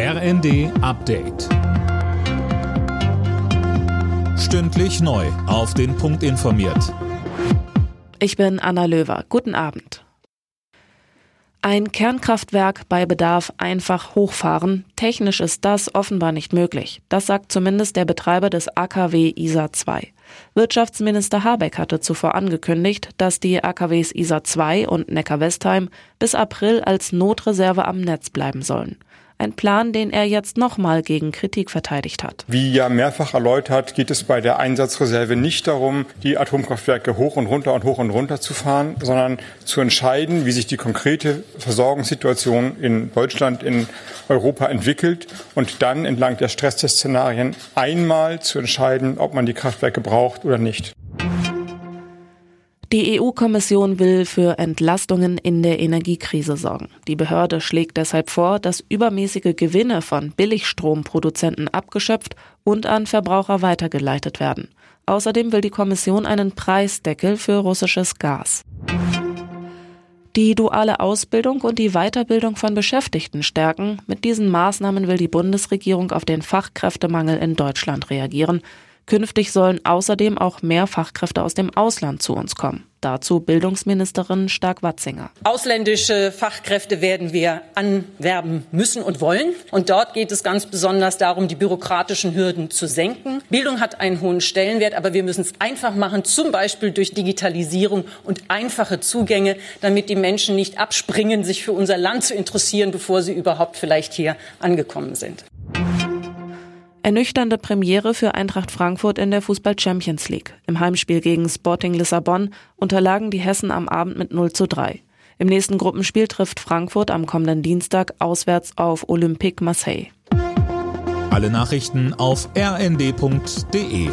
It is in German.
RND Update. Stündlich neu. Auf den Punkt informiert. Ich bin Anna Löwer. Guten Abend. Ein Kernkraftwerk bei Bedarf einfach hochfahren. Technisch ist das offenbar nicht möglich. Das sagt zumindest der Betreiber des AKW ISA 2. Wirtschaftsminister Habeck hatte zuvor angekündigt, dass die AKWs ISA 2 und Neckar-Westheim bis April als Notreserve am Netz bleiben sollen. Ein Plan, den er jetzt nochmal gegen Kritik verteidigt hat. Wie ja mehrfach erläutert, geht es bei der Einsatzreserve nicht darum, die Atomkraftwerke hoch und runter und hoch und runter zu fahren, sondern zu entscheiden, wie sich die konkrete Versorgungssituation in Deutschland, in Europa entwickelt und dann entlang der Stresstestszenarien einmal zu entscheiden, ob man die Kraftwerke braucht oder nicht. Die EU-Kommission will für Entlastungen in der Energiekrise sorgen. Die Behörde schlägt deshalb vor, dass übermäßige Gewinne von Billigstromproduzenten abgeschöpft und an Verbraucher weitergeleitet werden. Außerdem will die Kommission einen Preisdeckel für russisches Gas. Die duale Ausbildung und die Weiterbildung von Beschäftigten stärken. Mit diesen Maßnahmen will die Bundesregierung auf den Fachkräftemangel in Deutschland reagieren. Künftig sollen außerdem auch mehr Fachkräfte aus dem Ausland zu uns kommen. Dazu Bildungsministerin Stark-Watzinger. Ausländische Fachkräfte werden wir anwerben müssen und wollen. Und dort geht es ganz besonders darum, die bürokratischen Hürden zu senken. Bildung hat einen hohen Stellenwert, aber wir müssen es einfach machen, zum Beispiel durch Digitalisierung und einfache Zugänge, damit die Menschen nicht abspringen, sich für unser Land zu interessieren, bevor sie überhaupt vielleicht hier angekommen sind. Ernüchternde Premiere für Eintracht Frankfurt in der Fußball Champions League. Im Heimspiel gegen Sporting Lissabon unterlagen die Hessen am Abend mit 0 zu 3. Im nächsten Gruppenspiel trifft Frankfurt am kommenden Dienstag auswärts auf Olympique Marseille. Alle Nachrichten auf rnd.de